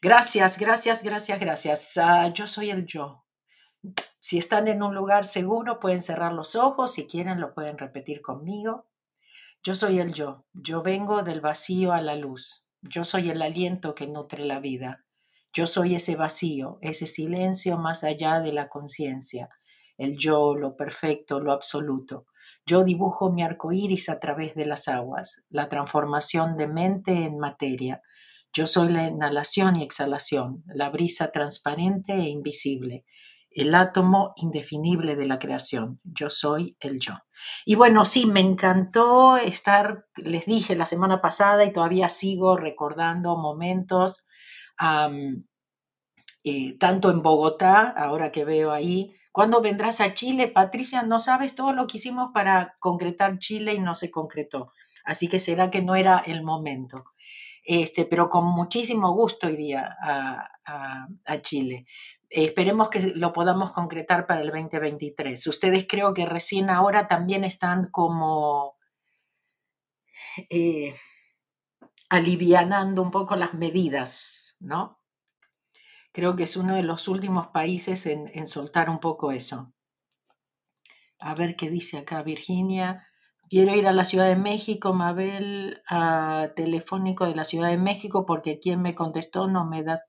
Gracias, gracias, gracias, gracias. Ah, yo soy el yo. Si están en un lugar seguro, pueden cerrar los ojos. Si quieren, lo pueden repetir conmigo. Yo soy el yo. Yo vengo del vacío a la luz. Yo soy el aliento que nutre la vida. Yo soy ese vacío, ese silencio más allá de la conciencia. El yo, lo perfecto, lo absoluto. Yo dibujo mi arco iris a través de las aguas, la transformación de mente en materia. Yo soy la inhalación y exhalación, la brisa transparente e invisible, el átomo indefinible de la creación. Yo soy el yo. Y bueno, sí, me encantó estar, les dije la semana pasada y todavía sigo recordando momentos, eh, tanto en Bogotá, ahora que veo ahí, ¿cuándo vendrás a Chile? Patricia, no sabes todo lo que hicimos para concretar Chile y no se concretó. Así que será que no era el momento. Este, pero con muchísimo gusto iría a, a Chile esperemos que lo podamos concretar para el 2023. Ustedes creo que recién ahora también están como eh, alivianando un poco las medidas, ¿no? Creo que es uno de los últimos países en, en soltar un poco eso. A ver qué dice acá Virginia. Quiero ir a la Ciudad de México, Mabel, a telefónico de la Ciudad de México, porque quien me contestó no me da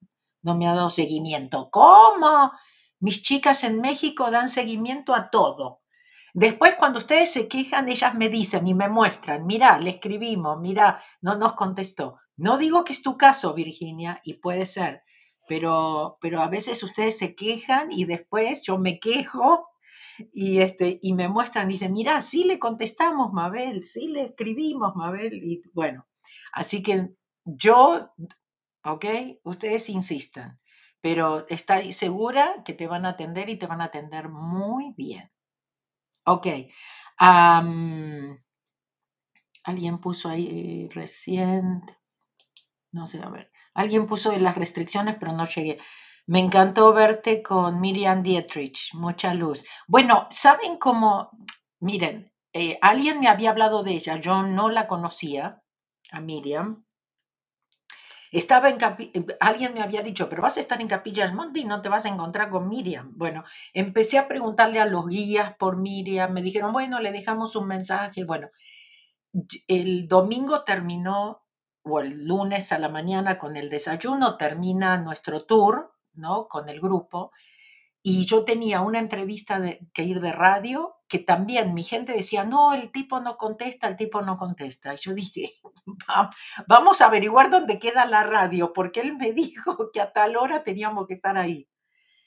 no me ha dado seguimiento. ¿Cómo? Mis chicas en México dan seguimiento a todo. Después, cuando ustedes se quejan, ellas me dicen y me muestran, mira, le escribimos, mira, no nos contestó. No digo que es tu caso, Virginia, y puede ser, pero, pero a veces ustedes se quejan y después yo me quejo y, este, y me muestran, dicen, mira, sí le contestamos, Mabel, sí le escribimos, Mabel, y bueno, así que yo ¿ok? Ustedes insistan, pero estoy segura que te van a atender y te van a atender muy bien. Ok. alguien puso ahí recién, no sé, a ver, alguien puso las restricciones, pero no llegué. Me encantó verte con Miriam Dietrich, mucha luz. Bueno, ¿saben cómo? Miren, eh, alguien me había hablado de ella, yo no la conocía, a Miriam, estaba en alguien me había dicho, pero vas a estar en Capilla del Monte y no te vas a encontrar con Miriam. Bueno, empecé a preguntarle a los guías por Miriam, me dijeron, bueno, le dejamos un mensaje. Bueno, el domingo terminó, o el lunes a la mañana con el desayuno, termina nuestro tour, ¿no? Con el grupo. Y yo tenía una entrevista de, que ir de radio que también mi gente decía, no, el tipo no contesta, el tipo no contesta. Y yo dije, vamos a averiguar dónde queda la radio, porque él me dijo que a tal hora teníamos que estar ahí.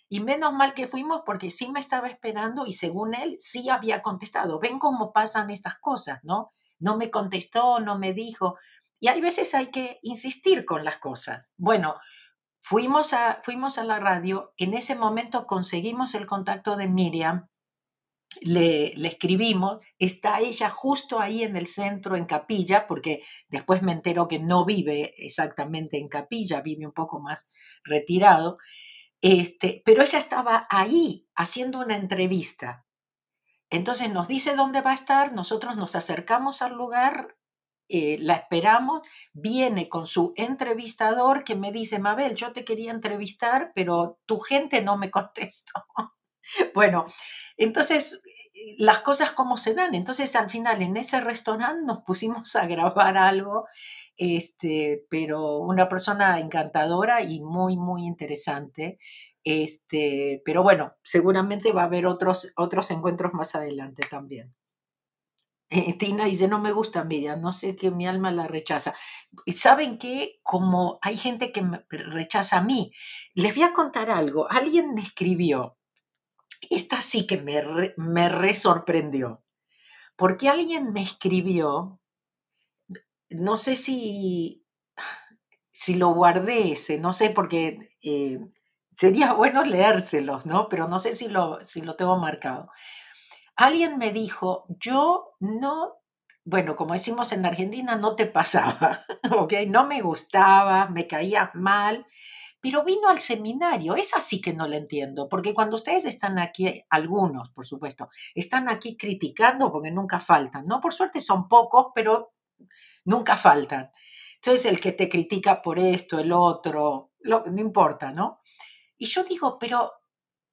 Y menos mal que fuimos porque sí me estaba esperando y según él sí había contestado. Ven cómo pasan estas cosas, ¿no? No me contestó, no me dijo. Y hay veces hay que insistir con las cosas. Bueno, fuimos a, fuimos a la radio, en ese momento conseguimos el contacto de Miriam le, escribimos, está ella justo ahí en el centro, en Capilla, porque después me entero que no vive exactamente en Capilla, vive un poco más retirado, este, pero ella estaba ahí haciendo una entrevista. Entonces nos dice dónde va a estar, nosotros nos acercamos al lugar, eh, la esperamos, viene con su entrevistador que me dice, Mabel, yo te quería entrevistar, pero tu gente no me contestó. Bueno, entonces las cosas como se dan. Entonces al final en ese restaurante nos pusimos a grabar algo, este, pero una persona encantadora y muy, muy interesante. Este, pero bueno, seguramente va a haber otros, otros encuentros más adelante también. Eh, Tina dice, no me gusta Miriam, no sé que mi alma la rechaza. ¿Saben qué? Como hay gente que rechaza a mí. Les voy a contar algo. Alguien me escribió esta sí que me, me re sorprendió, porque alguien me escribió, no sé si, si lo guardé ese, no sé, porque eh, sería bueno leérselos, ¿no? Pero no sé si lo, si lo tengo marcado. Alguien me dijo, yo no, bueno, como decimos en Argentina, no te pasaba, ¿ok? No me gustaba, me caía mal pero vino al seminario. Es así que no lo entiendo, porque cuando ustedes están aquí, algunos, por supuesto, están aquí criticando, porque nunca faltan, ¿no? Por suerte son pocos, pero nunca faltan. Entonces, el que te critica por esto, el otro, no importa, ¿no? Y yo digo, pero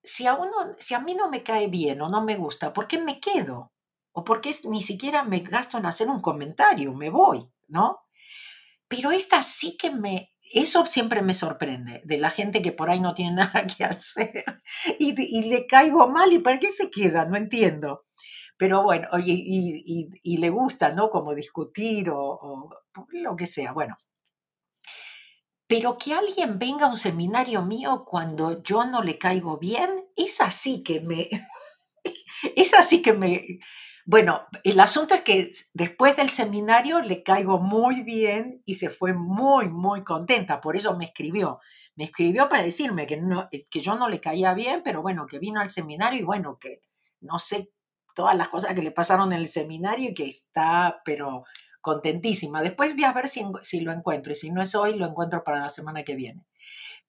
si a, uno, si a mí no me cae bien o no me gusta, ¿por qué me quedo? ¿O por qué ni siquiera me gasto en hacer un comentario? Me voy, ¿no? Pero esta sí que me, eso siempre me sorprende, de la gente que por ahí no tiene nada que hacer y, y le caigo mal y ¿para qué se queda? No entiendo. Pero bueno, y, y, le gusta, ¿no? Como discutir o, o lo que sea. Bueno, pero que alguien venga a un seminario mío cuando yo no le caigo bien, es así que me, es así que me, bueno, el asunto es que después del seminario le caigo muy bien y se fue muy, muy contenta, por eso me escribió. Me escribió para decirme que, no, que yo no le caía bien, pero bueno, que vino al seminario y bueno, que no sé todas las cosas que le pasaron en el seminario y que está, pero contentísima. Después voy a ver si, si lo encuentro y si no es hoy, lo encuentro para la semana que viene.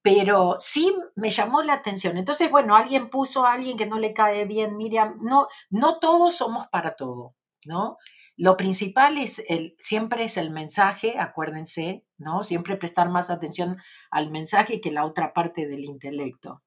Pero sí me llamó la atención. Entonces, bueno, alguien puso a alguien que no le cae bien, Miriam. No, no todos somos para todo, ¿no? Lo principal es el, siempre es el mensaje, acuérdense, ¿no? Siempre prestar más atención al mensaje que la otra parte del intelecto.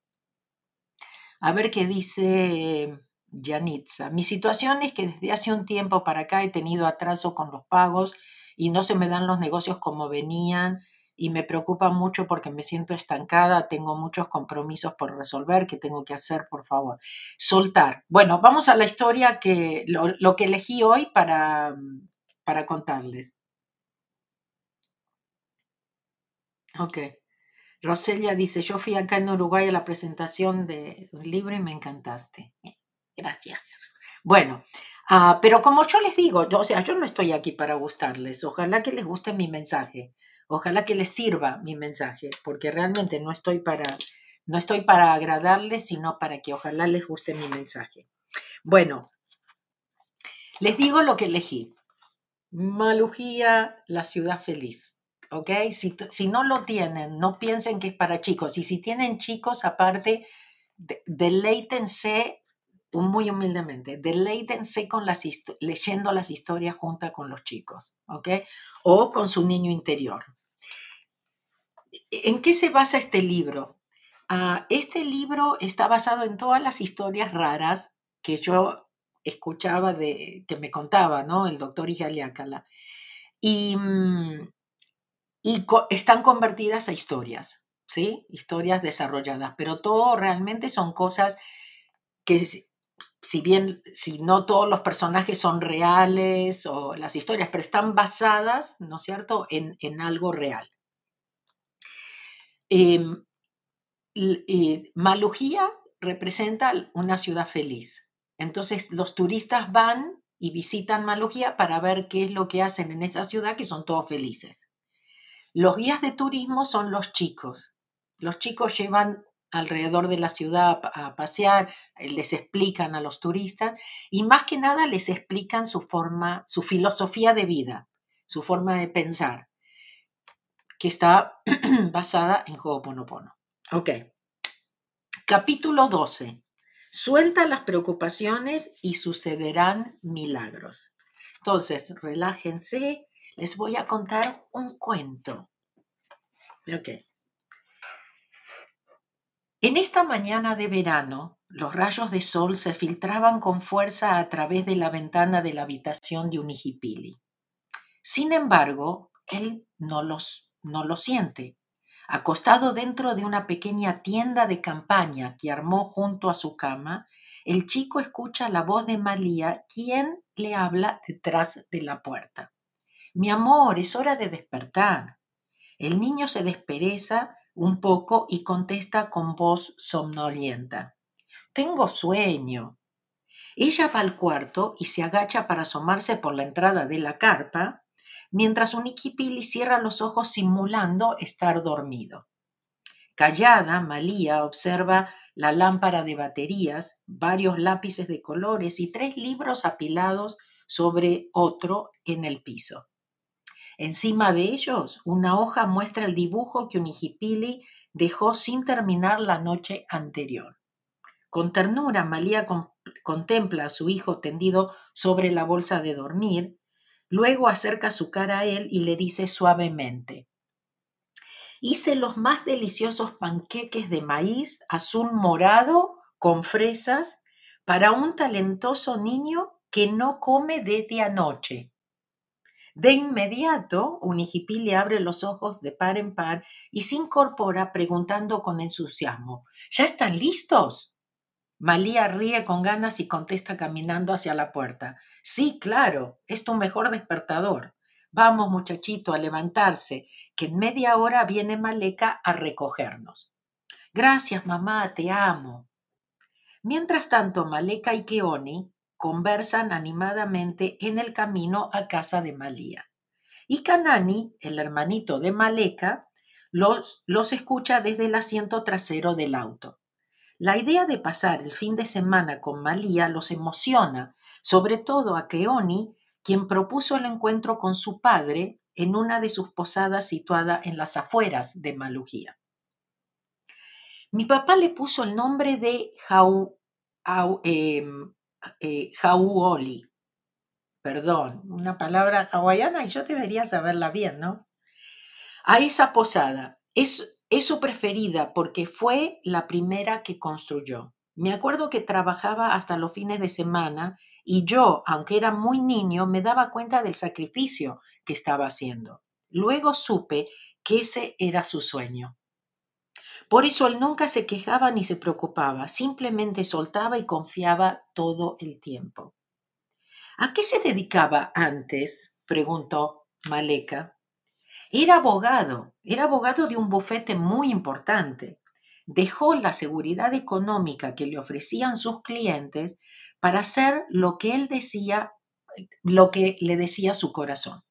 A ver qué dice Yanitza. Mi situación es que desde hace un tiempo para acá he tenido atraso con los pagos y no se me dan los negocios como venían y me preocupa mucho porque me siento estancada, tengo muchos compromisos por resolver, ¿qué tengo que hacer, por favor? Soltar. Bueno, vamos a la historia que lo, que elegí hoy para, para contarles. Ok. Roselia dice, yo fui acá en Uruguay a la presentación de un libro y me encantaste. Gracias. Bueno, ah, pero como yo les digo, o sea, yo no estoy aquí para gustarles. Ojalá que les guste mi mensaje. Ojalá que les sirva mi mensaje, porque realmente no estoy para, no estoy para agradarles, sino para que ojalá les guste mi mensaje. Bueno, les digo lo que elegí. Malujía, la ciudad feliz. ¿Ok? Si, no lo tienen, no piensen que es para chicos. Y si tienen chicos, aparte, deleítense muy humildemente, deleítense con las leyendo las historias junto con los chicos, ¿ok? O con su niño interior. ¿En qué se basa este libro? Ah, este libro está basado en todas las historias raras que yo escuchaba de, que me contaba, ¿no? El doctor Ijaliácala. Y, mm, y están convertidas a historias, ¿sí? Historias desarrolladas, pero todo realmente son cosas que si bien, si no todos los personajes son reales o las historias, pero están basadas, ¿no es cierto?, en algo real. Em, eh, Malujía representa una ciudad feliz. Entonces los turistas van y visitan Malujía para ver qué es lo que hacen en esa ciudad, que son todos felices. Los guías de turismo son los chicos. Los chicos llevan alrededor de la ciudad a pasear, eh, les explican a los turistas y más que nada les explican su forma, su filosofía de vida, su forma de pensar, que está basada en Ho'oponopono. Ok. Capítulo 12. Suelta las preocupaciones y sucederán milagros. Entonces, relájense, les voy a contar un cuento. Ok. En esta mañana de verano, los rayos de sol se filtraban con fuerza a través de la ventana de la habitación de Unijipili. Sin embargo, él no, los, no lo siente. Acostado dentro de una pequeña tienda de campaña que armó junto a su cama, el chico escucha la voz de Malía, quien le habla detrás de la puerta. Mi amor, es hora de despertar. El niño se despereza un poco y contesta con voz somnolienta. Tengo sueño. Ella va al cuarto y se agacha para asomarse por la entrada de la carpa, mientras Unikipili cierra los ojos simulando estar dormido. Callada, Malía observa la lámpara de baterías, varios lápices de colores y tres libros apilados sobre otro en el piso. Encima de ellos, una hoja muestra el dibujo que Unijipili dejó sin terminar la noche anterior. Con ternura, Malía contempla a su hijo tendido sobre la bolsa de dormir, luego acerca su cara a él y le dice suavemente, Hice los más deliciosos panqueques de maíz azul morado con fresas para un talentoso niño que no come desde anoche. De inmediato, Unijipili abre los ojos de par en par y se incorpora preguntando con entusiasmo, ¿Ya están listos? Malía ríe con ganas y contesta caminando hacia la puerta. Sí, claro, es tu mejor despertador. Vamos, muchachito, a levantarse, que en media hora viene Maleca a recogernos. Gracias, mamá, te amo. Mientras tanto, Maleca y Keoni conversan animadamente en el camino a casa de Malía. Y Kanani, el hermanito de Maleca, los, los escucha desde el asiento trasero del auto. La idea de pasar el fin de semana con Malía los emociona, sobre todo a Keoni, quien propuso el encuentro con su padre en una de sus posadas situada en las afueras de Malujía. Mi papá le puso el nombre de Jau, em, eh, Jauoli. Perdón, una palabra hawaiana y yo debería saberla bien, ¿no? A esa posada. Es, es su preferida porque fue la primera que construyó. Me acuerdo que trabajaba hasta los fines de semana y yo, aunque era muy niño, me daba cuenta del sacrificio que estaba haciendo. Luego supe que ese era su sueño. Por eso él nunca se quejaba ni se preocupaba, simplemente soltaba y confiaba todo el tiempo. ¿A qué se dedicaba antes? preguntó Maleka. Era abogado, era abogado de un bufete muy importante. Dejó la seguridad económica que le ofrecían sus clientes para hacer lo que él decía, lo que le decía su corazón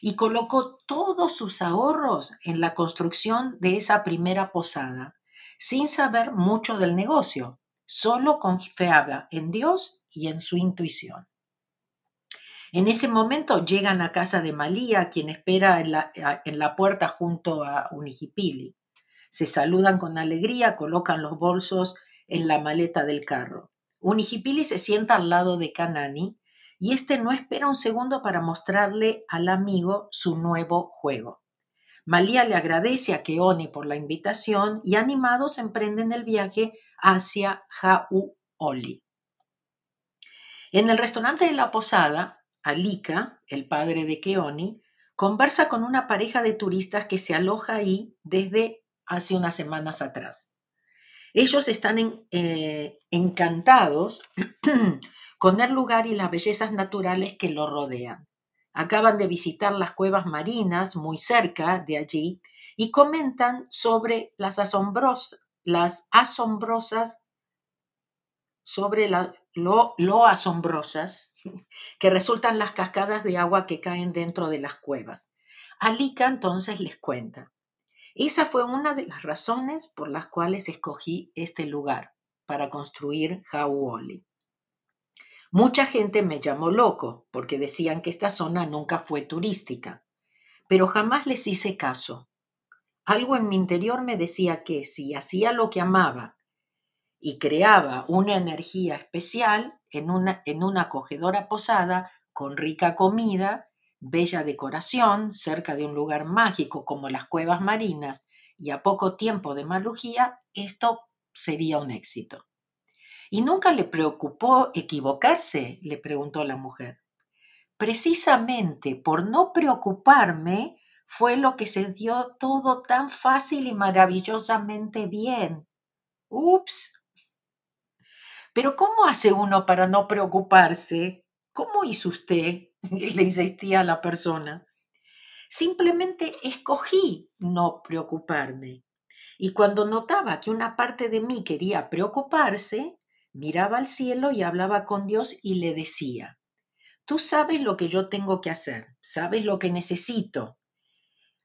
y colocó todos sus ahorros en la construcción de esa primera posada, sin saber mucho del negocio, solo confiaba en Dios y en su intuición. En ese momento llegan a casa de Malía, quien espera en la, en la puerta junto a Unijipili. Se saludan con alegría, colocan los bolsos en la maleta del carro. Unijipili se sienta al lado de Kanani, y este no espera un segundo para mostrarle al amigo su nuevo juego. Malía le agradece a Keone por la invitación y animados emprenden el viaje hacia Jauoli. En el restaurante de la posada, Alika, el padre de Keoni, conversa con una pareja de turistas que se aloja ahí desde hace unas semanas atrás. Ellos están eh, encantados con el lugar y las bellezas naturales que lo rodean. Acaban de visitar las cuevas marinas muy cerca de allí y comentan sobre las, las asombrosas, sobre lo, lo asombrosas que resultan las cascadas de agua que caen dentro de las cuevas. Alika entonces les cuenta. Esa fue una de las razones por las cuales escogí este lugar para construir Hauoli. Mucha gente me llamó loco porque decían que esta zona nunca fue turística, pero jamás les hice caso. Algo en mi interior me decía que si hacía lo que amaba y creaba una energía especial en una, en una acogedora posada con rica comida, bella decoración, cerca de un lugar mágico como las cuevas marinas y a poco tiempo de Malujía, esto sería un éxito. ¿Y nunca le preocupó equivocarse? le preguntó la mujer. Precisamente por no preocuparme fue lo que se dio todo tan fácil y maravillosamente bien. Ups. Pero ¿cómo hace uno para no preocuparse? ¿Cómo hizo usted? le insistía a la persona. Simplemente escogí no preocuparme. Y cuando notaba que una parte de mí quería preocuparse, miraba al cielo y hablaba con Dios y le decía, tú sabes lo que yo tengo que hacer, sabes lo que necesito,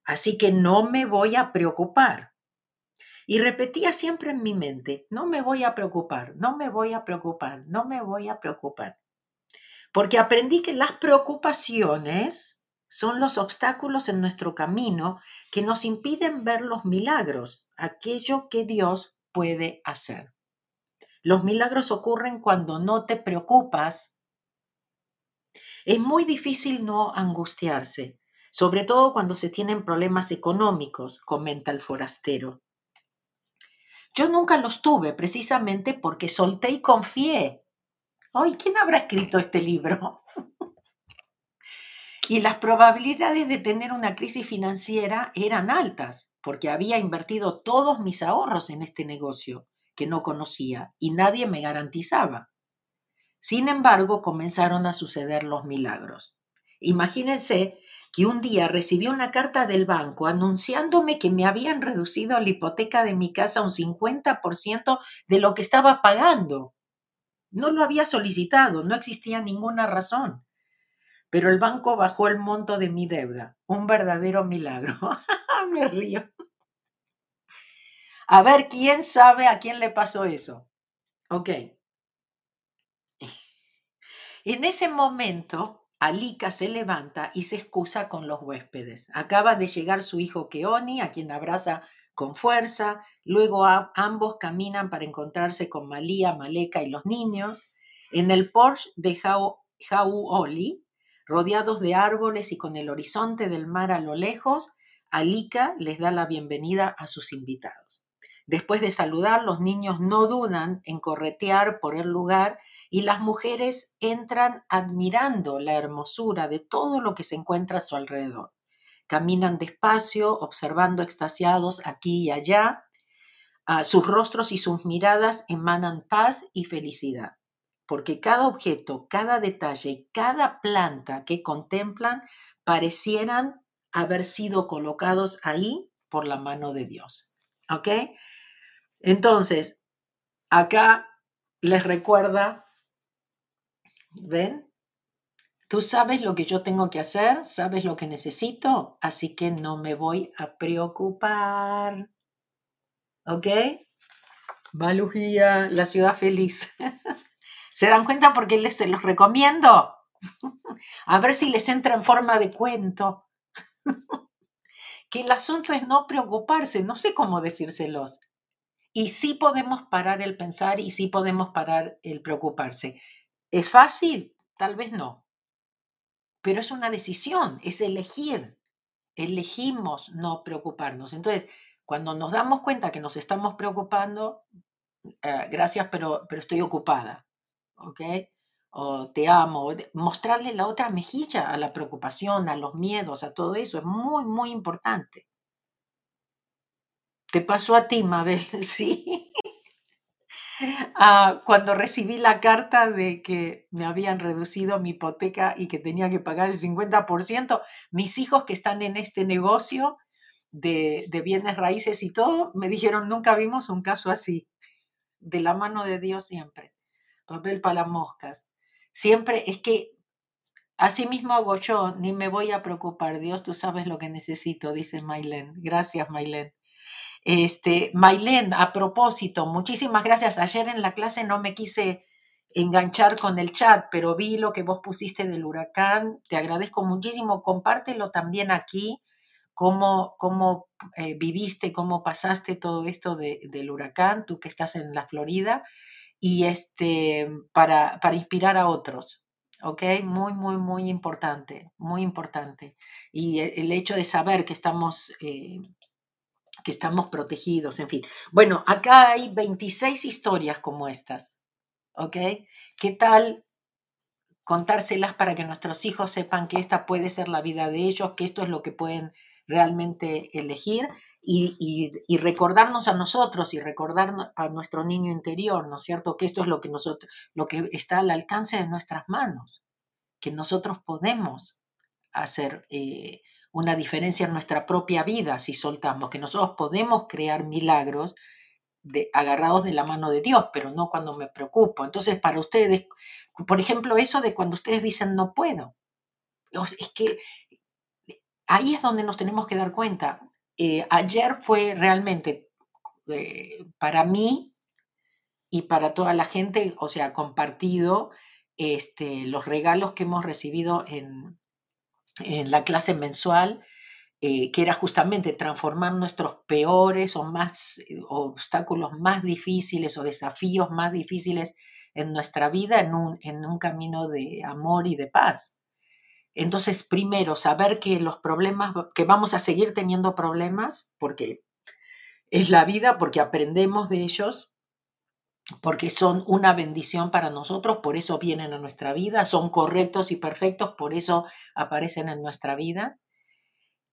así que no me voy a preocupar. Y repetía siempre en mi mente, no me voy a preocupar, no me voy a preocupar, no me voy a preocupar. Porque aprendí que las preocupaciones son los obstáculos en nuestro camino que nos impiden ver los milagros, aquello que Dios puede hacer. Los milagros ocurren cuando no te preocupas. Es muy difícil no angustiarse, sobre todo cuando se tienen problemas económicos, comenta el forastero. Yo nunca los tuve precisamente porque solté y confié. Ay, ¿quién habrá escrito este libro? y las probabilidades de tener una crisis financiera eran altas, porque había invertido todos mis ahorros en este negocio que no conocía y nadie me garantizaba. Sin embargo, comenzaron a suceder los milagros. Imagínense que un día recibí una carta del banco anunciándome que me habían reducido la hipoteca de mi casa un 50% de lo que estaba pagando. No lo había solicitado, no existía ninguna razón. Pero el banco bajó el monto de mi deuda. Un verdadero milagro. me río. A ver, ¿quién sabe a quién le pasó eso? Ok. En ese momento, Alika se levanta y se excusa con los huéspedes. Acaba de llegar su hijo Keoni, a quien abraza con fuerza. Luego ambos caminan para encontrarse con Malía, Maleka y los niños. En el Porsche de Oli, rodeados de árboles y con el horizonte del mar a lo lejos, Alika les da la bienvenida a sus invitados. Después de saludar, los niños no dudan en corretear por el lugar y las mujeres entran admirando la hermosura de todo lo que se encuentra a su alrededor. Caminan despacio, observando extasiados aquí y allá. Ah, sus rostros y sus miradas emanan paz y felicidad, porque cada objeto, cada detalle cada planta que contemplan parecieran haber sido colocados ahí por la mano de Dios. ¿Ok? Entonces, acá les recuerda ¿Ven? Tú sabes lo que yo tengo que hacer, sabes lo que necesito, así que no me voy a preocupar. ¿Ok? Balujía, la ciudad feliz. ¿Se dan cuenta porque les se los recomiendo? A ver si les entra en forma de cuento. Que el asunto es no preocuparse, no sé cómo decírselos. Y sí podemos parar el pensar y sí podemos parar el preocuparse. ¿Es fácil? Tal vez no. Pero es una decisión, es elegir. Elegimos no preocuparnos. Entonces, cuando nos damos cuenta que nos estamos preocupando, eh, gracias, pero, pero estoy ocupada. ¿Ok? O te amo. Mostrarle la otra mejilla a la preocupación, a los miedos, a todo eso. Es muy, muy importante. ¿Te pasó a ti, Mabel? Sí. Ah, cuando recibí la carta de que me habían reducido mi hipoteca y que tenía que pagar el 50%, mis hijos que están en este negocio de, de bienes raíces y todo, me dijeron, nunca vimos un caso así, de la mano de Dios siempre, papel para las moscas. Siempre es que así mismo hago yo, ni me voy a preocupar, Dios, tú sabes lo que necesito, dice Mailen. Gracias, Mailen. Este, Mailén, a propósito, muchísimas gracias. Ayer en la clase no me quise enganchar con el chat, pero vi lo que vos pusiste del huracán. Te agradezco muchísimo. Compártelo también aquí, cómo, cómo eh, viviste, cómo pasaste todo esto del huracán, tú que estás en la Florida, y este, para, para inspirar a otros. ¿ok? Muy, muy, muy importante, muy importante. Y el, hecho de saber que estamos eh, que estamos protegidos, en fin. Bueno, acá hay 26 historias como estas, ¿ok? ¿Qué tal contárselas para que nuestros hijos sepan que esta puede ser la vida de ellos, que esto es lo que pueden realmente elegir y, recordarnos a nosotros y recordar a nuestro niño interior, ¿no es cierto? Que esto es lo que nosotros, lo que está al alcance de nuestras manos, que nosotros podemos hacer eh, una diferencia en nuestra propia vida si soltamos, que nosotros podemos crear milagros de, agarrados de la mano de Dios, pero no cuando me preocupo. Entonces, para ustedes, por ejemplo, eso de cuando ustedes dicen no puedo, es que ahí es donde nos tenemos que dar cuenta. Eh, ayer fue realmente eh, para mí y para toda la gente, o sea, compartido este, los regalos que hemos recibido en, en la clase mensual, eh, que era justamente transformar nuestros peores o más eh, obstáculos más difíciles o desafíos más difíciles en nuestra vida en un, en un camino de amor y de paz. Entonces, primero, saber que los problemas, que vamos a seguir teniendo problemas, porque es la vida, porque aprendemos de ellos, porque son una bendición para nosotros, por eso vienen a nuestra vida, son correctos y perfectos, por eso aparecen en nuestra vida.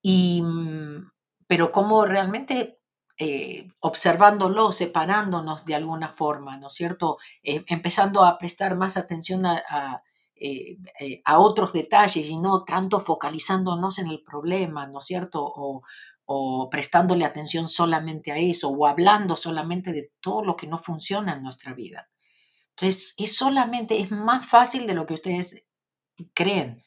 Y, mm, pero como realmente eh, observándolo, separándonos de alguna forma, ¿no es cierto? Eh, empezando a prestar más atención a, eh, a, otros detalles y no tanto focalizándonos en el problema, ¿no es cierto? O, o prestándole atención solamente a eso o hablando solamente de todo lo que no funciona en nuestra vida. Entonces, es solamente, es más fácil de lo que ustedes creen.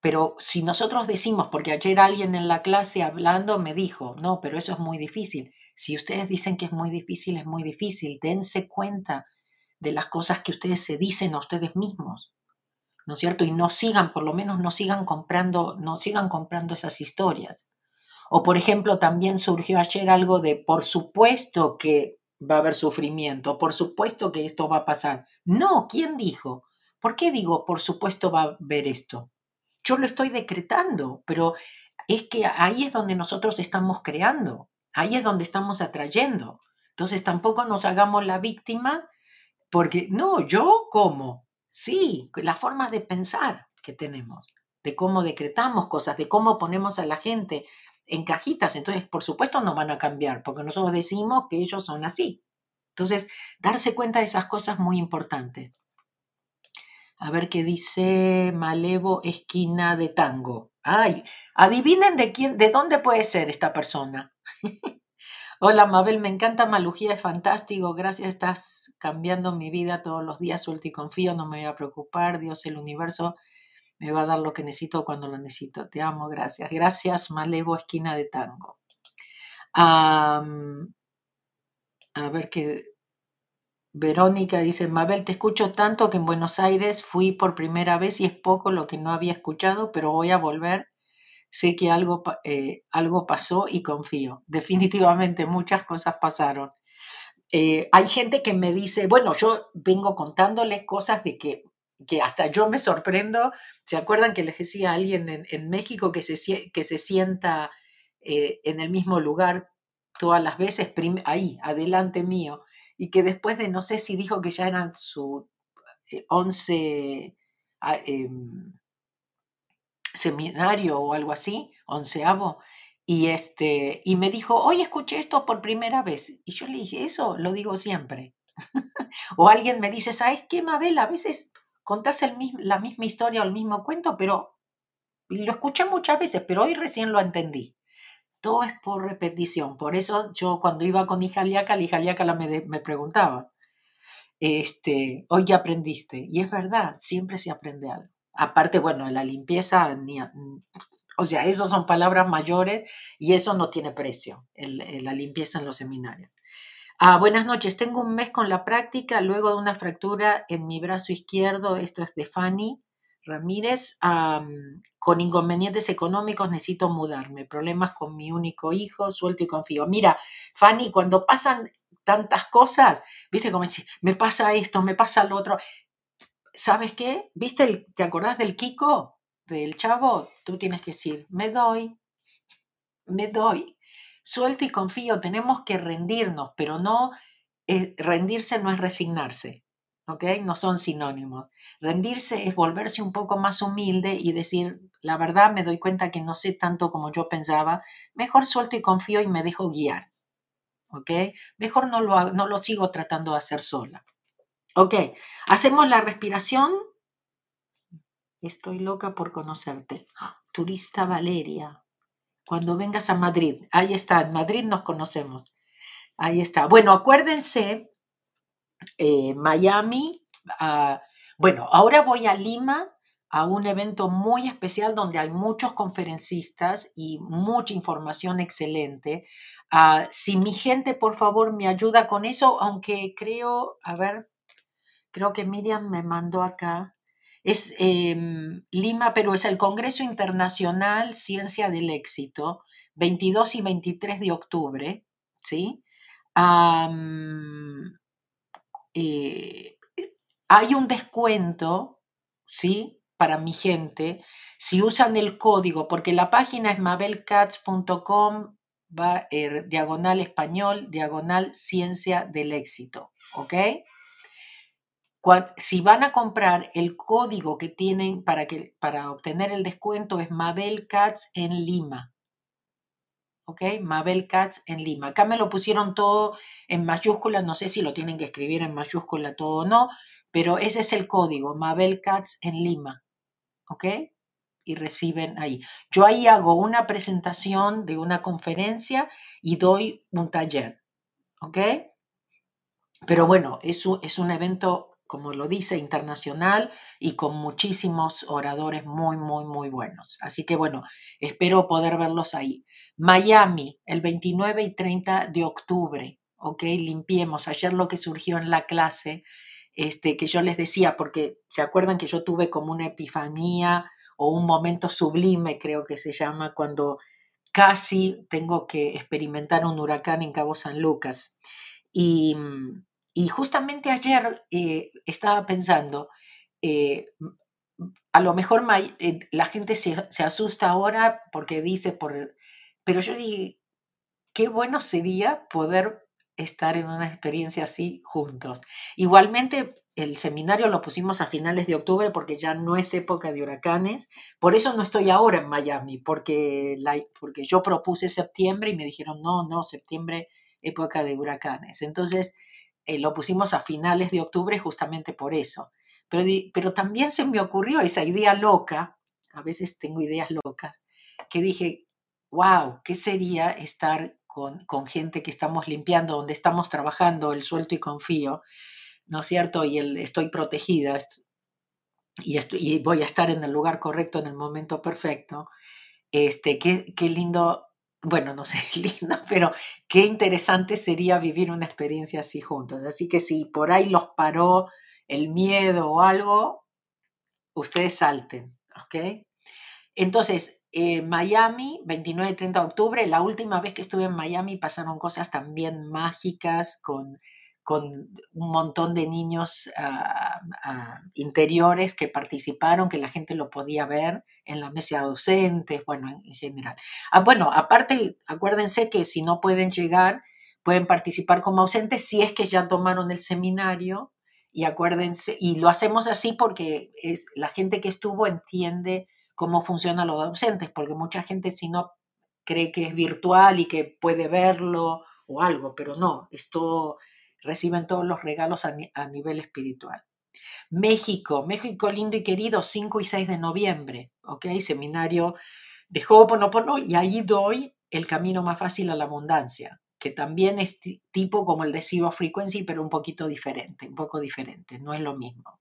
Pero si nosotros decimos, porque ayer alguien en la clase hablando me dijo, no, pero eso es muy difícil. Si ustedes dicen que es muy difícil, es muy difícil. Dense cuenta de las cosas que ustedes se dicen a ustedes mismos. ¿No es cierto? Y no sigan, por lo menos no sigan comprando, no sigan comprando esas historias. O por ejemplo, también surgió ayer algo de, por supuesto que va a haber sufrimiento, por supuesto que esto va a pasar. No, ¿quién dijo? ¿Por qué digo, por supuesto va a haber esto? Yo lo estoy decretando, pero es que ahí es donde nosotros estamos creando, ahí es donde estamos atrayendo. Entonces tampoco nos hagamos la víctima porque, no, yo como, sí, la forma de pensar que tenemos, de cómo decretamos cosas, de cómo ponemos a la gente en cajitas, entonces por supuesto no van a cambiar, porque nosotros decimos que ellos son así. Entonces, darse cuenta de esas cosas muy importantes. A ver qué dice Malevo Esquina de Tango. Ay, adivinen de quién, de dónde puede ser esta persona. Hola Mabel, me encanta Malugía, es fantástico. Gracias, estás cambiando mi vida todos los días. Suelto y confío, no me voy a preocupar. Dios, el universo me va a dar lo que necesito cuando lo necesito. Te amo, gracias. Gracias, Malevo, esquina de tango. a ver qué. Verónica dice, Mabel, te escucho tanto que en Buenos Aires fui por primera vez y es poco lo que no había escuchado, pero voy a volver. Sé que algo, eh, algo pasó y confío. Definitivamente muchas cosas pasaron. Eh, hay gente que me dice, bueno, yo vengo contándoles cosas de que que hasta yo me sorprendo. ¿Se acuerdan que les decía a alguien en, México que se, que se sienta eh, en el mismo lugar todas las veces, ahí, adelante mío? Y que después de, no sé si dijo que ya eran su eh, once ah, em, seminario o algo así, onceavo, y, este, y me dijo, hoy escuché esto por primera vez. Y yo le dije, eso lo digo siempre. o alguien me dice, ¿sabes qué, Mabel? A veces contás el la misma historia o el mismo cuento, pero lo escuché muchas veces, pero hoy recién lo entendí. Todo es por repetición. Por eso yo cuando iba con hija Liaca, la hija Liaca me, me preguntaba, este, hoy ya aprendiste. Y es verdad, siempre se aprende algo. Aparte, bueno, la limpieza, o sea, eso son palabras mayores y eso no tiene precio, la limpieza en los seminarios. Ah, buenas noches, tengo un mes con la práctica, luego de una fractura en mi brazo izquierdo, esto es de Fanny Ramírez, con inconvenientes económicos necesito mudarme, problemas con mi único hijo, suelto y confío. Mira, Fanny, cuando pasan tantas cosas, viste como me pasa esto, me pasa lo otro. ¿Sabes qué? ¿Viste? ¿Te acordás del Kiko? Del chavo. Tú tienes que decir, me doy, me doy suelto y confío, tenemos que rendirnos, pero no, eh, rendirse no es resignarse, ¿ok? No son sinónimos. Rendirse es volverse un poco más humilde y decir, la verdad me doy cuenta que no sé tanto como yo pensaba, mejor suelto y confío y me dejo guiar, ¿ok? Mejor no lo, no lo sigo tratando de hacer sola. Ok, hacemos la respiración. Estoy loca por conocerte. ¡Ah! Turista Valeria cuando vengas a Madrid. Ahí está, en Madrid nos conocemos. Ahí está. Bueno, acuérdense, eh, Miami, ah, bueno, ahora voy a Lima a un evento muy especial donde hay muchos conferencistas y mucha información excelente. Ah, si mi gente, por favor, me ayuda con eso, aunque creo, a ver, creo que Miriam me mandó acá es em, Lima, pero es el Congreso Internacional Ciencia del Éxito, 22 y 23 de octubre, ¿sí? Eh, hay un descuento, ¿sí? para mi gente, si usan el código, porque la página es mabelcats.com, va er, diagonal español, diagonal ciencia del éxito, ¿ok? Si van a comprar el código que tienen para, obtener el descuento es mabelcats en Lima, ¿ok? Mabel Katz en Lima. Acá me lo pusieron todo en mayúsculas, no sé si lo tienen que escribir en mayúscula todo o no, pero ese es el código, Mabel Katz en Lima, ¿ok? Y reciben ahí. Yo ahí hago una presentación de una conferencia y doy un taller, ¿ok? Pero bueno, es es un evento como lo dice, internacional y con muchísimos oradores muy, muy, muy buenos. Así que bueno, espero poder verlos ahí. Miami, el 29 y 30 de octubre, ¿ok? Limpiemos. Ayer lo que surgió en la clase, este, que yo les decía, porque se acuerdan que yo tuve como una epifanía o un momento sublime, creo que se llama, cuando casi tengo que experimentar un huracán en Cabo San Lucas. Y mm, y justamente ayer eh, estaba pensando, eh, a lo mejor eh, la gente se, asusta ahora porque dice, por, pero yo dije, qué bueno sería poder estar en una experiencia así juntos. Igualmente, el seminario lo pusimos a finales de octubre porque ya no es época de huracanes. Por eso no estoy ahora en Miami, porque, la, porque yo propuse septiembre y me dijeron, no, no, septiembre, época de huracanes. Entonces, eh, lo pusimos a finales de octubre justamente por eso. Pero, pero también se me ocurrió esa idea loca, a veces tengo ideas locas, que dije, wow, ¿qué sería estar con, con, gente que estamos limpiando, donde estamos trabajando el suelto y confío, ¿no es cierto? Y el estoy protegida y, y voy a estar en el lugar correcto en el momento perfecto. Este, qué, qué lindo bueno, no sé, lindo, pero qué interesante sería vivir una experiencia así juntos. Así que si por ahí los paró el miedo o algo, ustedes salten, ¿ok? Entonces, eh, Miami, 29 y 30 de octubre, la última vez que estuve en Miami pasaron cosas también mágicas con con un montón de niños ah, ah, interiores que participaron, que la gente lo podía ver en la mesa de docentes, bueno, en, general. Ah, bueno, aparte, acuérdense que si no pueden llegar, pueden participar como ausentes si es que ya tomaron el seminario y acuérdense, y lo hacemos así porque es, la gente que estuvo entiende cómo funcionan los docentes, porque mucha gente si no cree que es virtual y que puede verlo o algo, pero no, esto reciben todos los regalos a, nivel espiritual. México, México lindo y querido, 5 y 6 de noviembre, ¿ok? Seminario de Ho'oponopono y ahí doy el camino más fácil a la abundancia, que también es tipo como el de Zero Frequency, pero un poquito diferente, un poco diferente, no es lo mismo.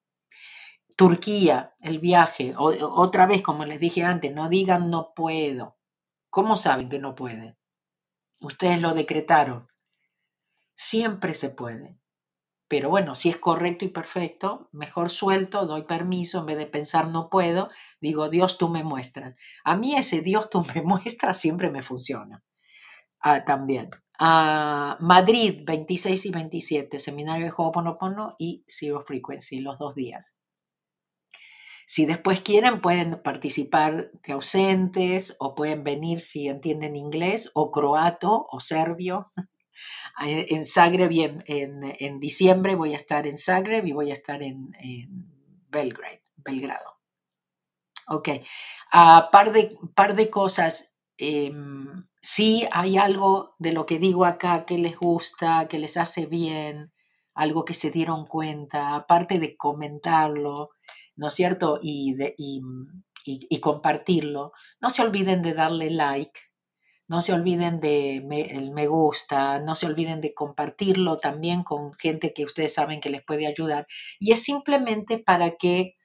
Turquía, el viaje, otra vez, como les dije antes, no digan no puedo. ¿Cómo saben que no pueden? Ustedes lo decretaron. Siempre se puede. Pero bueno, si es correcto y perfecto, mejor suelto, doy permiso, en vez de pensar no puedo, digo, Dios tú me muestras. A mí ese Dios tú me muestras siempre me funciona. Ah, también. Ah, Madrid, 26 y 27, seminario de Ho'oponopono y Zero Frequency, los dos días. Si después quieren, pueden participar de ausentes o pueden venir si entienden inglés o croato o serbio en Zagreb y en, diciembre voy a estar en Zagreb y voy a estar en, Belgrade, Belgrado. Ok, par, de, par de cosas. Em, si hay algo de lo que digo acá que les gusta, que les hace bien, algo que se dieron cuenta, aparte de comentarlo, ¿no es cierto? Y, de, y compartirlo. No se olviden de darle like no se olviden de el me gusta, no se olviden de compartirlo también con gente que ustedes saben que les puede ayudar. Y es simplemente para que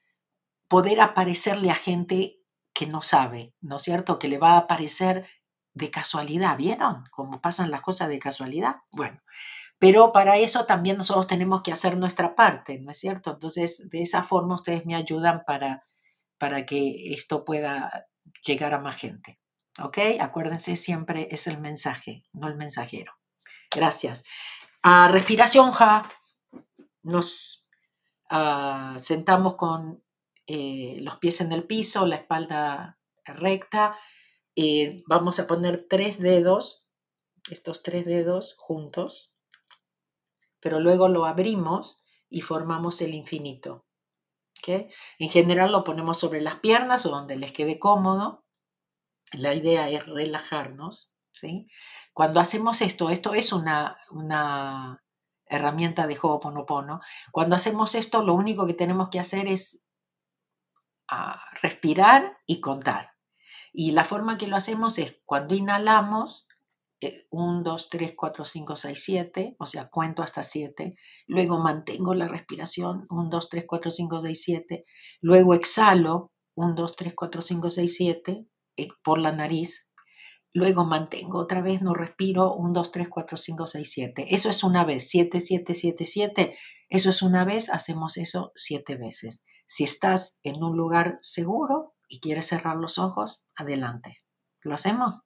poder aparecerle a gente que no sabe, ¿no es cierto? Que le va a aparecer de casualidad, ¿vieron? Cómo pasan las cosas de casualidad. Bueno, pero para eso también nosotros tenemos que hacer nuestra parte, ¿no es cierto? Entonces, de esa forma ustedes me ayudan para, para que esto pueda llegar a más gente. ¿Ok? Acuérdense, siempre es el mensaje, no el mensajero. Gracias. A respiración, ja. Nos ah, sentamos con eh, los pies en el piso, la espalda recta. Eh, vamos a poner tres dedos, estos tres dedos juntos, pero luego lo abrimos y formamos el infinito. En general lo ponemos sobre las piernas o donde les quede cómodo. La idea es relajarnos. ¿sí? Cuando hacemos esto, esto es una, una herramienta de Ho'oponopono. Cuando hacemos esto, lo único que tenemos que hacer es ah, respirar y contar. Y la forma que lo hacemos es cuando inhalamos, 1, 2, 3, 4, 5, 6, 7, o sea, cuento hasta 7, luego mantengo la respiración, 1, 2, 3, 4, 5, 6, 7, luego exhalo, 1, 2, 3, 4, 5, 6, 7, por la nariz, luego mantengo otra vez, no respiro, 1, 2, 3, 4, 5, 6, 7. Eso es una vez, 7, 7, 7, 7, eso es una vez, hacemos eso 7 veces. Si estás en un lugar seguro y quieres cerrar los ojos, adelante. ¿Lo hacemos?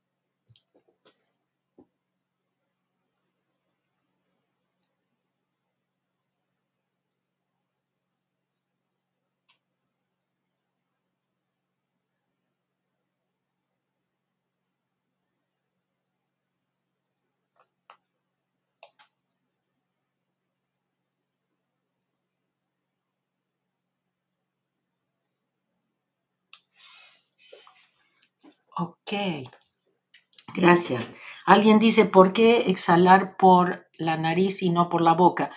Ok, gracias. Alguien dice, ¿por qué exhalar por la nariz y no por la boca?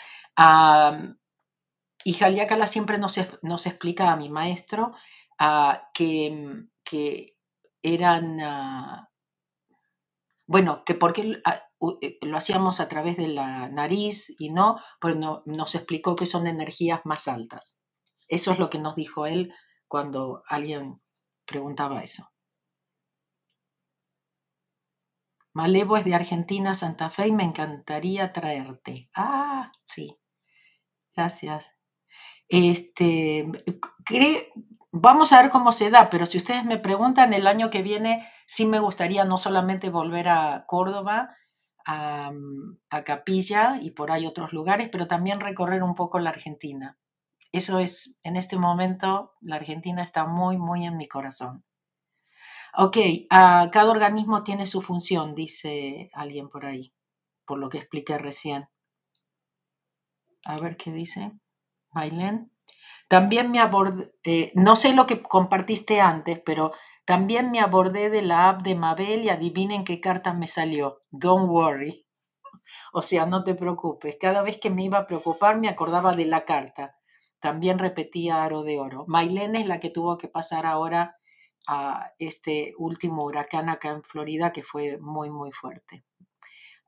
y Jaliakala siempre nos, nos, explica a mi maestro ah, que, que, eran, ah, bueno, que porque ah, eh, lo hacíamos a través de la nariz y no, pues no, nos explicó que son energías más altas. Eso es lo que nos dijo él cuando alguien preguntaba eso. Malevo es de Argentina, Santa Fe, y me encantaría traerte. Ah, sí. Gracias. Este, vamos a ver cómo se da, pero si ustedes me preguntan, el año que viene sí me gustaría no solamente volver a Córdoba, a, a Capilla y por ahí otros lugares, pero también recorrer un poco la Argentina. Eso es, en este momento, la Argentina está muy, muy en mi corazón. Ok, ah, cada organismo tiene su función, dice alguien por ahí, por lo que expliqué recién. A ver qué dice. Bailén. También me abordé, eh, no sé lo que compartiste antes, pero también me abordé de la app de Mabel y adivinen qué carta me salió. Don't worry. O sea, no te preocupes. Cada vez que me iba a preocupar me acordaba de la carta. También repetía aro de oro. Mailén es la que tuvo que pasar ahora a este último huracán acá en Florida que fue muy, muy fuerte.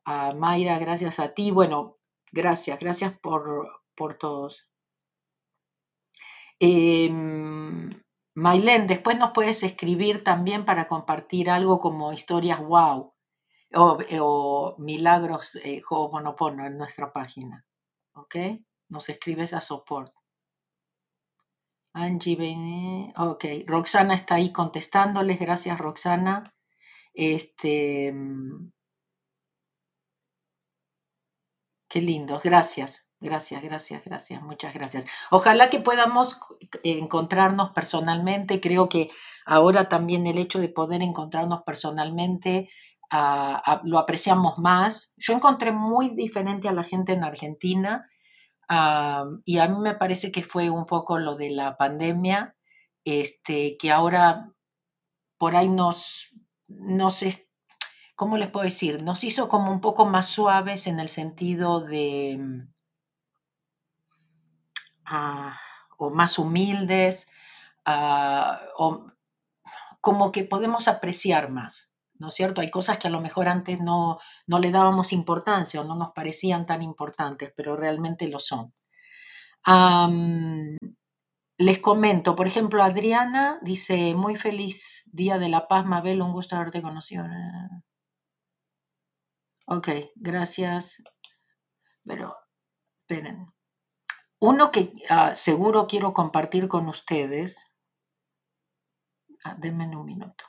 A Mayra, gracias a ti. Bueno, gracias, gracias por, por todos. Eh, después nos puedes escribir también para compartir algo como historias wow o, milagros eh, Ho'oponopono en nuestra página. ¿Ok? Nos escribes a soporte. Angie, ok, Roxana está ahí contestándoles, gracias Roxana. Este, mm, qué lindo, gracias. Gracias, gracias, gracias, muchas gracias. Ojalá que podamos encontrarnos personalmente. Creo que ahora también el hecho de poder encontrarnos personalmente ah, ah, lo apreciamos más. Yo encontré muy diferente a la gente en Argentina y a mí me parece que fue un poco lo de la pandemia, este, que ahora por ahí nos, nos, ¿cómo les puedo decir? Nos hizo como un poco más suaves en el sentido de Ah, o más humildes, ah, o como que podemos apreciar más, ¿no es cierto? Hay cosas que a lo mejor antes no, no le dábamos importancia o no nos parecían tan importantes, pero realmente lo son. les comento, por ejemplo, Adriana dice, muy feliz Día de la Paz, Mabel, un gusto haberte conocido. Ok, gracias. Pero, esperen. Uno que ah, seguro quiero compartir con ustedes. Ah, denme un minuto.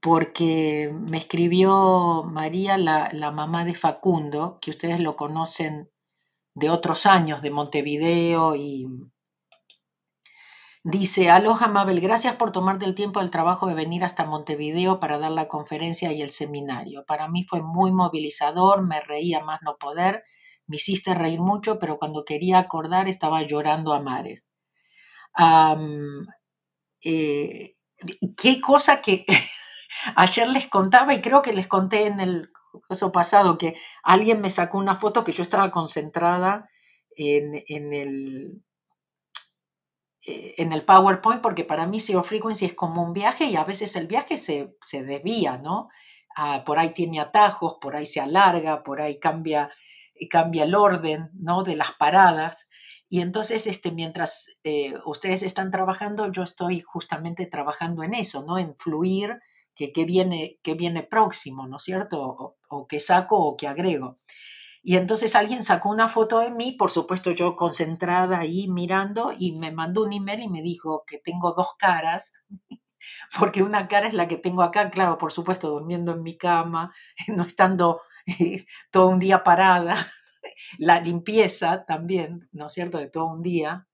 Porque me escribió María, la, mamá de Facundo, que ustedes lo conocen de otros años, de Montevideo y, Dice, aloha Mabel, gracias por tomarte el tiempo del trabajo de venir hasta Montevideo para dar la conferencia y el seminario. Para mí fue muy movilizador, me reía más no poder me hiciste reír mucho, pero cuando quería acordar estaba llorando a mares. Eh, qué cosa que ayer les contaba y creo que les conté en el caso pasado que alguien me sacó una foto que yo estaba concentrada en, en el eh, en el PowerPoint porque para mí Zero Frequency es como un viaje y a veces el viaje se, se desvía, ¿no? Ah, por ahí tiene atajos, por ahí se alarga, por ahí cambia cambia el orden ¿no? de las paradas. Y entonces, este, mientras eh, ustedes están trabajando, yo estoy justamente trabajando en eso, ¿no? En fluir, que, viene, viene próximo, ¿no es cierto? O, que saco o que agrego. Y entonces alguien sacó una foto de mí, por supuesto yo concentrada ahí mirando, y me mandó un email y me dijo que tengo dos caras, porque una cara es la que tengo acá, claro, por supuesto, durmiendo en mi cama, no estando todo un día parada, la limpieza también, ¿no es cierto?, de todo un día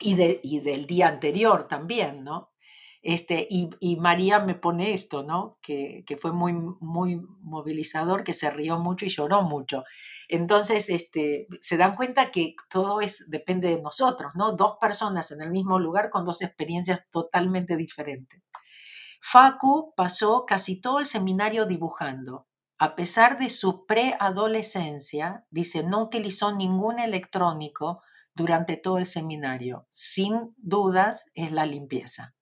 y, de, y del día anterior también, ¿no? Este, y, María me pone esto, ¿no? Que, que, fue muy, muy movilizador, que se rió mucho y lloró mucho. Entonces, este, se dan cuenta que todo es, depende de nosotros, ¿no? Dos personas en el mismo lugar con dos experiencias totalmente diferentes. Facu pasó casi todo el seminario dibujando a pesar de su preadolescencia, dice, no utilizó ningún electrónico durante todo el seminario. Sin dudas es la limpieza.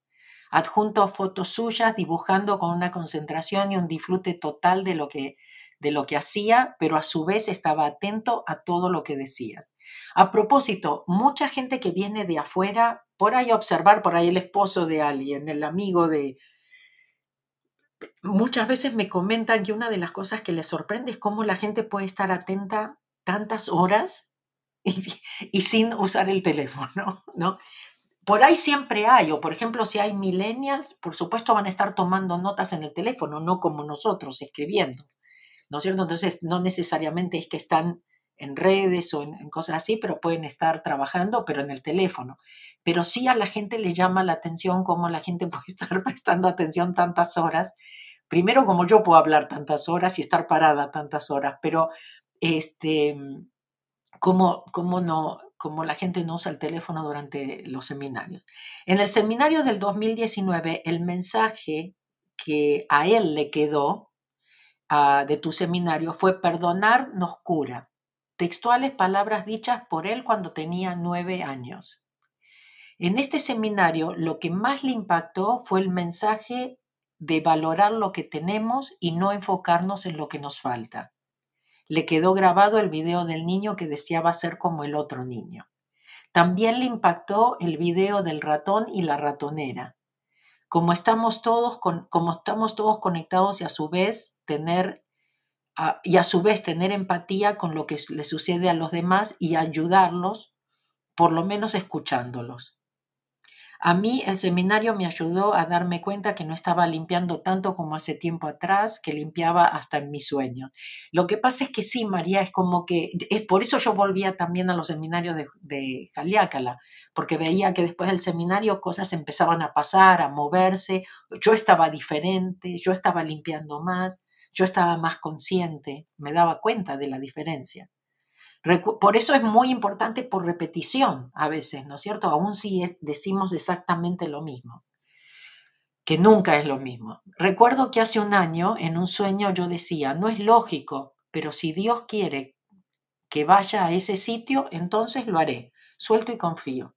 Adjunto fotos suyas dibujando con una concentración y un disfrute total de lo que de lo que hacía, pero a su vez estaba atento a todo lo que decías. A propósito, mucha gente que viene de afuera, por ahí observar, por ahí el esposo de alguien, el amigo de, muchas veces me comentan que una de las cosas que les sorprende es cómo la gente puede estar atenta tantas horas y, sin usar el teléfono, ¿no? Por ahí siempre hay, o por ejemplo, si hay millennials, por supuesto van a estar tomando notas en el teléfono, no como nosotros, escribiendo, ¿no es cierto? Entonces, no necesariamente es que están en redes o en, cosas así, pero pueden estar trabajando, pero en el teléfono. Pero sí a la gente le llama la atención cómo la gente puede estar prestando atención tantas horas. Primero, como yo puedo hablar tantas horas y estar parada tantas horas, pero este, cómo, cómo no, como la gente no usa el teléfono durante los seminarios. En el seminario del 2019, el mensaje que a él le quedó ah, de tu seminario fue perdonar nos cura textuales palabras dichas por él cuando tenía nueve años. En este seminario lo que más le impactó fue el mensaje de valorar lo que tenemos y no enfocarnos en lo que nos falta. Le quedó grabado el video del niño que deseaba ser como el otro niño. También le impactó el video del ratón y la ratonera. Como estamos todos, como estamos todos conectados y a su vez tener y a su vez tener empatía con lo que le sucede a los demás y ayudarlos, por lo menos escuchándolos. A mí el seminario me ayudó a darme cuenta que no estaba limpiando tanto como hace tiempo atrás, que limpiaba hasta en mi sueño. Lo que pasa es que sí, María, es como que, es por eso yo volvía también a los seminarios de, de porque veía que después del seminario cosas empezaban a pasar, a moverse, yo estaba diferente, yo estaba limpiando más, yo estaba más consciente, me daba cuenta de la diferencia. Por eso es muy importante por repetición a veces, ¿no es cierto? Aún si decimos exactamente lo mismo, que nunca es lo mismo. Recuerdo que hace un año en un sueño yo decía, no es lógico, pero si Dios quiere que vaya a ese sitio, entonces lo haré, suelto y confío.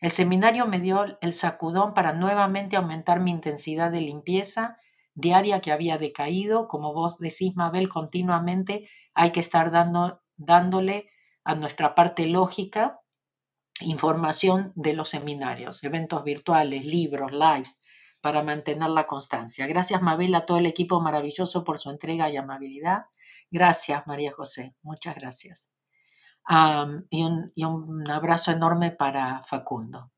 El seminario me dio el sacudón para nuevamente aumentar mi intensidad de limpieza diaria que había decaído. Como vos decís, Mabel, continuamente hay que estar dando dándole a nuestra parte lógica información de los seminarios, eventos virtuales, libros, lives, para mantener la constancia. Gracias, Mabel, a todo el equipo maravilloso por su entrega y amabilidad. Gracias, María José. Muchas gracias. y, un, abrazo enorme para Facundo.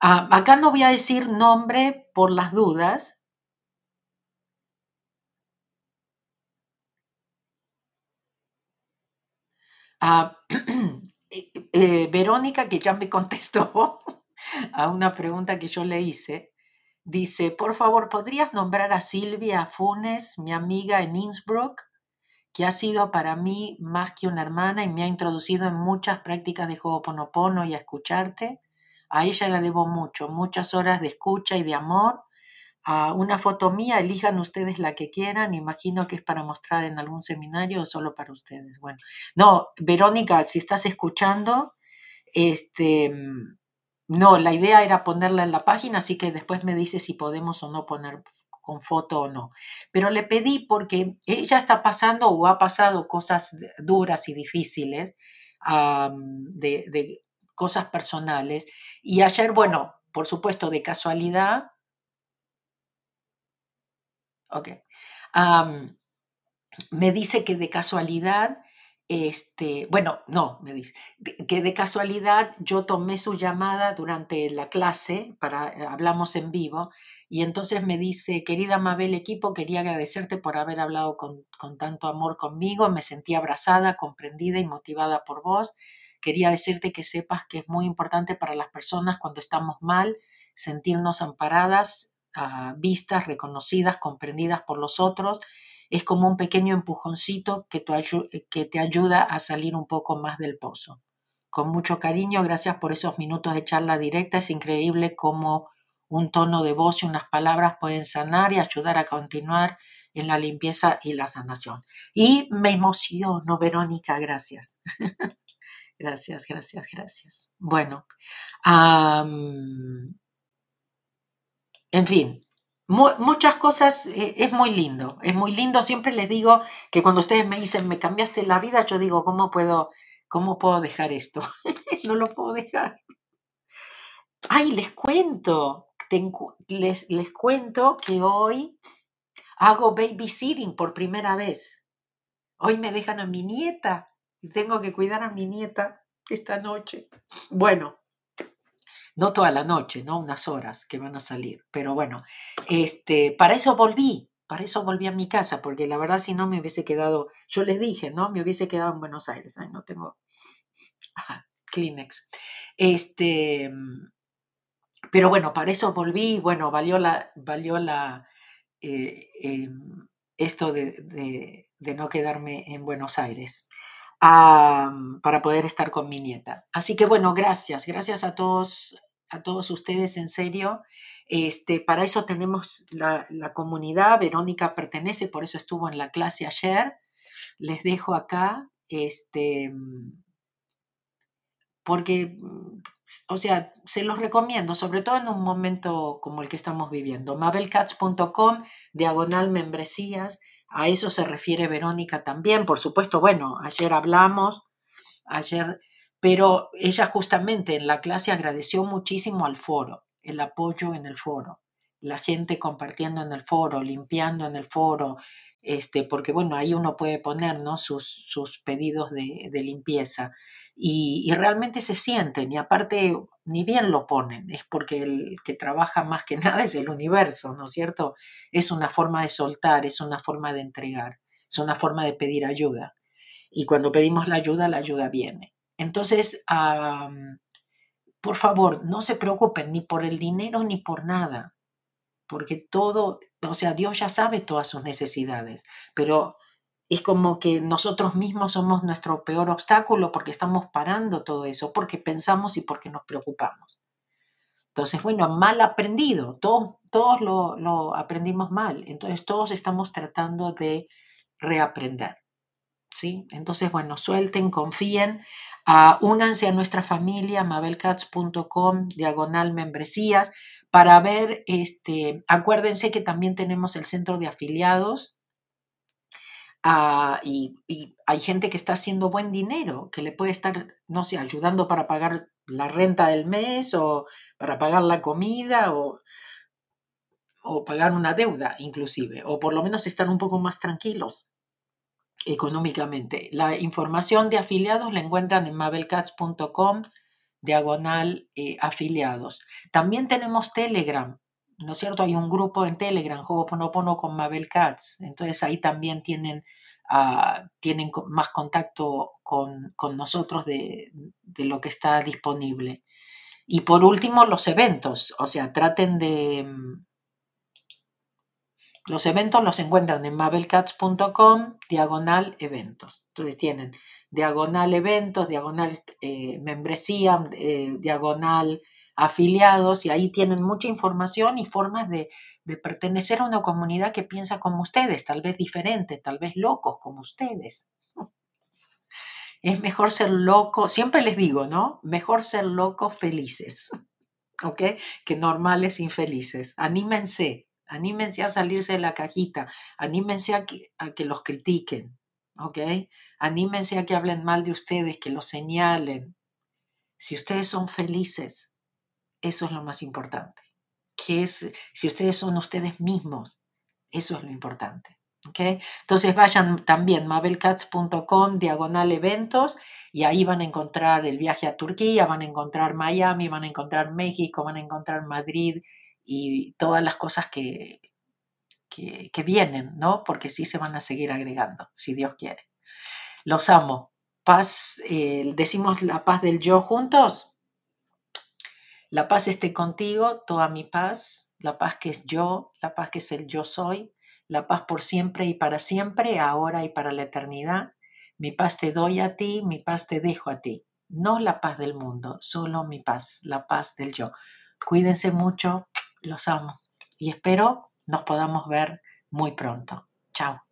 acá no voy a decir nombre por las dudas, eh, eh, Verónica, que ya me contestó a una pregunta que yo le hice, dice, por favor, ¿podrías nombrar a Silvia Funes, mi amiga en Innsbruck, que ha sido para mí más que una hermana y me ha introducido en muchas prácticas de Ho'oponopono y a escucharte? A ella le debo mucho, muchas horas de escucha y de amor a una foto mía, elijan ustedes la que quieran, imagino que es para mostrar en algún seminario o solo para ustedes. Bueno, no, Verónica, si estás escuchando, este, no, la idea era ponerla en la página, así que después me dice si podemos o no poner con foto o no. Pero le pedí porque ella está pasando o ha pasado cosas duras y difíciles, de, de cosas personales. Y ayer, bueno, por supuesto, de casualidad, Ok. me dice que de casualidad, este, bueno, no, me dice, que de casualidad yo tomé su llamada durante la clase, para, eh, hablamos en vivo, y entonces me dice, querida Mabel Equipo, quería agradecerte por haber hablado con, con tanto amor conmigo, me sentí abrazada, comprendida y motivada por vos. Quería decirte que sepas que es muy importante para las personas cuando estamos mal sentirnos amparadas vistas, reconocidas, comprendidas por los otros. Es como un pequeño empujoncito que te, que te ayuda a salir un poco más del pozo. Con mucho cariño, gracias por esos minutos de charla directa. Es increíble cómo un tono de voz y unas palabras pueden sanar y ayudar a continuar en la limpieza y la sanación. Y me emociono, Verónica, gracias. gracias, gracias, gracias. Bueno, en fin, muchas cosas, eh, es muy lindo, es muy lindo. Siempre les digo que cuando ustedes me dicen, me cambiaste la vida, yo digo, ¿cómo puedo, cómo puedo dejar esto? no lo puedo dejar. Ay, les cuento, les, les cuento que hoy hago babysitting por primera vez. Hoy me dejan a mi nieta y tengo que cuidar a mi nieta esta noche. Bueno, no toda la noche, ¿no? Unas horas que van a salir. Pero bueno, este, para eso volví, para eso volví a mi casa, porque la verdad si no me hubiese quedado, yo les dije, ¿no? Me hubiese quedado en Buenos Aires, Ay, no tengo Kleenex. Este, pero bueno, para eso volví, bueno, valió la, valió la, eh, em, esto de, de, no quedarme en Buenos Aires. para poder estar con mi nieta. Así que bueno, gracias, gracias a todos a todos ustedes en serio. Este, para eso tenemos la, comunidad. Verónica pertenece, por eso estuvo en la clase ayer. Les dejo acá, este, porque, o sea, se los recomiendo, sobre todo en un momento como el que estamos viviendo. Mabelcats.com, diagonal membresías. A eso se refiere Verónica también. Por supuesto, bueno, ayer hablamos, ayer pero ella justamente en la clase agradeció muchísimo al foro, el apoyo en el foro, la gente compartiendo en el foro, limpiando en el foro, este, porque bueno, ahí uno puede poner ¿no? sus, sus pedidos de, limpieza y, realmente se sienten y aparte ni bien lo ponen, es porque el que trabaja más que nada es el universo, ¿no es cierto? Es una forma de soltar, es una forma de entregar, es una forma de pedir ayuda. Y cuando pedimos la ayuda, la ayuda viene. Entonces, por favor, no se preocupen ni por el dinero ni por nada, porque todo, o sea, Dios ya sabe todas sus necesidades, pero es como que nosotros mismos somos nuestro peor obstáculo porque estamos parando todo eso, porque pensamos y porque nos preocupamos. Entonces, bueno, mal aprendido, todos, todos lo, lo aprendimos mal, entonces todos estamos tratando de reaprender. ¿Sí? Entonces, bueno, suelten, confíen, uh, únanse a nuestra familia, mabelcats.com, diagonal membresías, para ver, este, acuérdense que también tenemos el centro de afiliados, Ah, y, hay gente que está haciendo buen dinero, que le puede estar, no sé, ayudando para pagar la renta del mes o para pagar la comida o, o pagar una deuda inclusive, o por lo menos estar un poco más tranquilos económicamente. La información de afiliados la encuentran en mabelcats.com diagonal eh, afiliados. También tenemos Telegram. ¿no es cierto? Hay un grupo en Telegram, Ho'oponopono con Mabel Katz, entonces ahí también tienen, ah, tienen más contacto con, nosotros de, lo que está disponible. Y por último, los eventos, o sea, traten de... Los eventos los encuentran en mabelcats.com, diagonal eventos. Entonces tienen diagonal eventos, diagonal eh, membresía, eh, diagonal afiliados y ahí tienen mucha información y formas de, pertenecer a una comunidad que piensa como ustedes, tal vez diferente, tal vez locos como ustedes. Es mejor ser loco, siempre les digo, ¿no? Mejor ser locos felices, ¿ok? Que normales infelices. Anímense, anímense a salirse de la cajita, anímense a que, a que los critiquen, ¿ok? Anímense a que hablen mal de ustedes, que los señalen. Si ustedes son felices, eso es lo más importante. Que si ustedes son ustedes mismos, eso es lo importante. ¿okay? Entonces vayan también mabelcats.com diagonal eventos y ahí van a encontrar el viaje a Turquía, van a encontrar Miami, van a encontrar México, van a encontrar Madrid y todas las cosas que, que, vienen, ¿no? Porque sí se van a seguir agregando, si Dios quiere. Los amo. Paz, eh, decimos la paz del yo juntos. La paz esté contigo, toda mi paz, la paz que es yo, la paz que es el yo soy, la paz por siempre y para siempre, ahora y para la eternidad. Mi paz te doy a ti, mi paz te dejo a ti. No la paz del mundo, solo mi paz, la paz del yo. Cuídense mucho, los amo y espero nos podamos ver muy pronto. Chao.